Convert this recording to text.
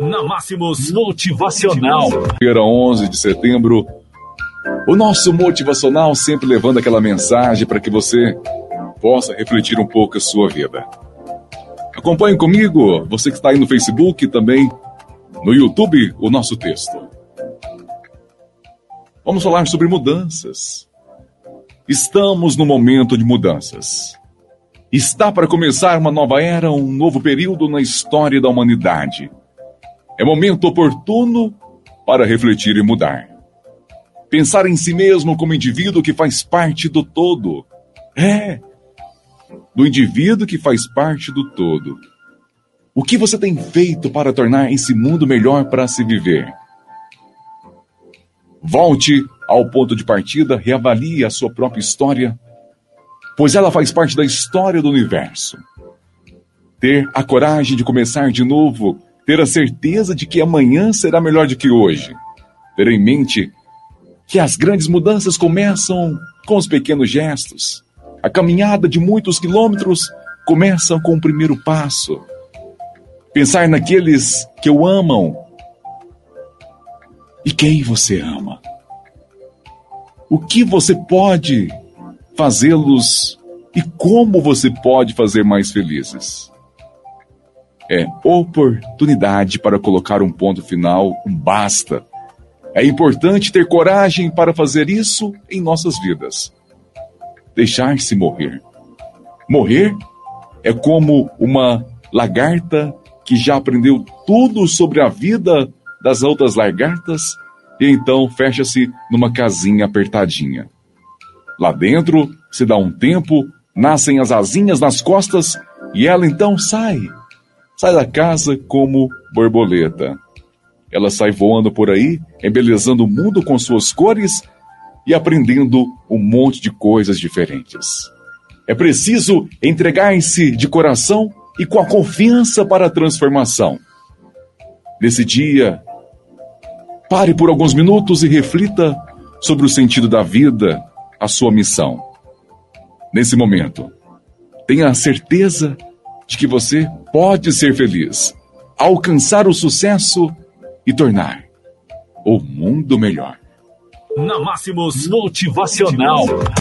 Na Máximos Motivacional. Feira 11 de setembro. O nosso motivacional sempre levando aquela mensagem para que você possa refletir um pouco a sua vida. Acompanhe comigo, você que está aí no Facebook e também no YouTube, o nosso texto. Vamos falar sobre mudanças. Estamos no momento de mudanças. Está para começar uma nova era, um novo período na história da humanidade. É momento oportuno para refletir e mudar. Pensar em si mesmo como indivíduo que faz parte do todo. É, do indivíduo que faz parte do todo. O que você tem feito para tornar esse mundo melhor para se viver? Volte ao ponto de partida, reavalie a sua própria história, pois ela faz parte da história do universo. Ter a coragem de começar de novo, ter a certeza de que amanhã será melhor do que hoje. Ter em mente que as grandes mudanças começam com os pequenos gestos. A caminhada de muitos quilômetros começa com o primeiro passo. Pensar naqueles que o amam. E quem você ama? O que você pode fazê-los e como você pode fazer mais felizes? É oportunidade para colocar um ponto final, um basta. É importante ter coragem para fazer isso em nossas vidas. Deixar-se morrer. Morrer é como uma lagarta que já aprendeu tudo sobre a vida das outras lagartas e então fecha-se numa casinha apertadinha. Lá dentro, se dá um tempo, nascem as asinhas nas costas e ela então sai. Sai da casa como borboleta. Ela sai voando por aí, embelezando o mundo com suas cores e aprendendo um monte de coisas diferentes. É preciso entregar-se de coração e com a confiança para a transformação. Nesse dia, pare por alguns minutos e reflita sobre o sentido da vida, a sua missão. Nesse momento, tenha a certeza de que você pode ser feliz, alcançar o sucesso e tornar o mundo melhor. Na Máximos Motivacional.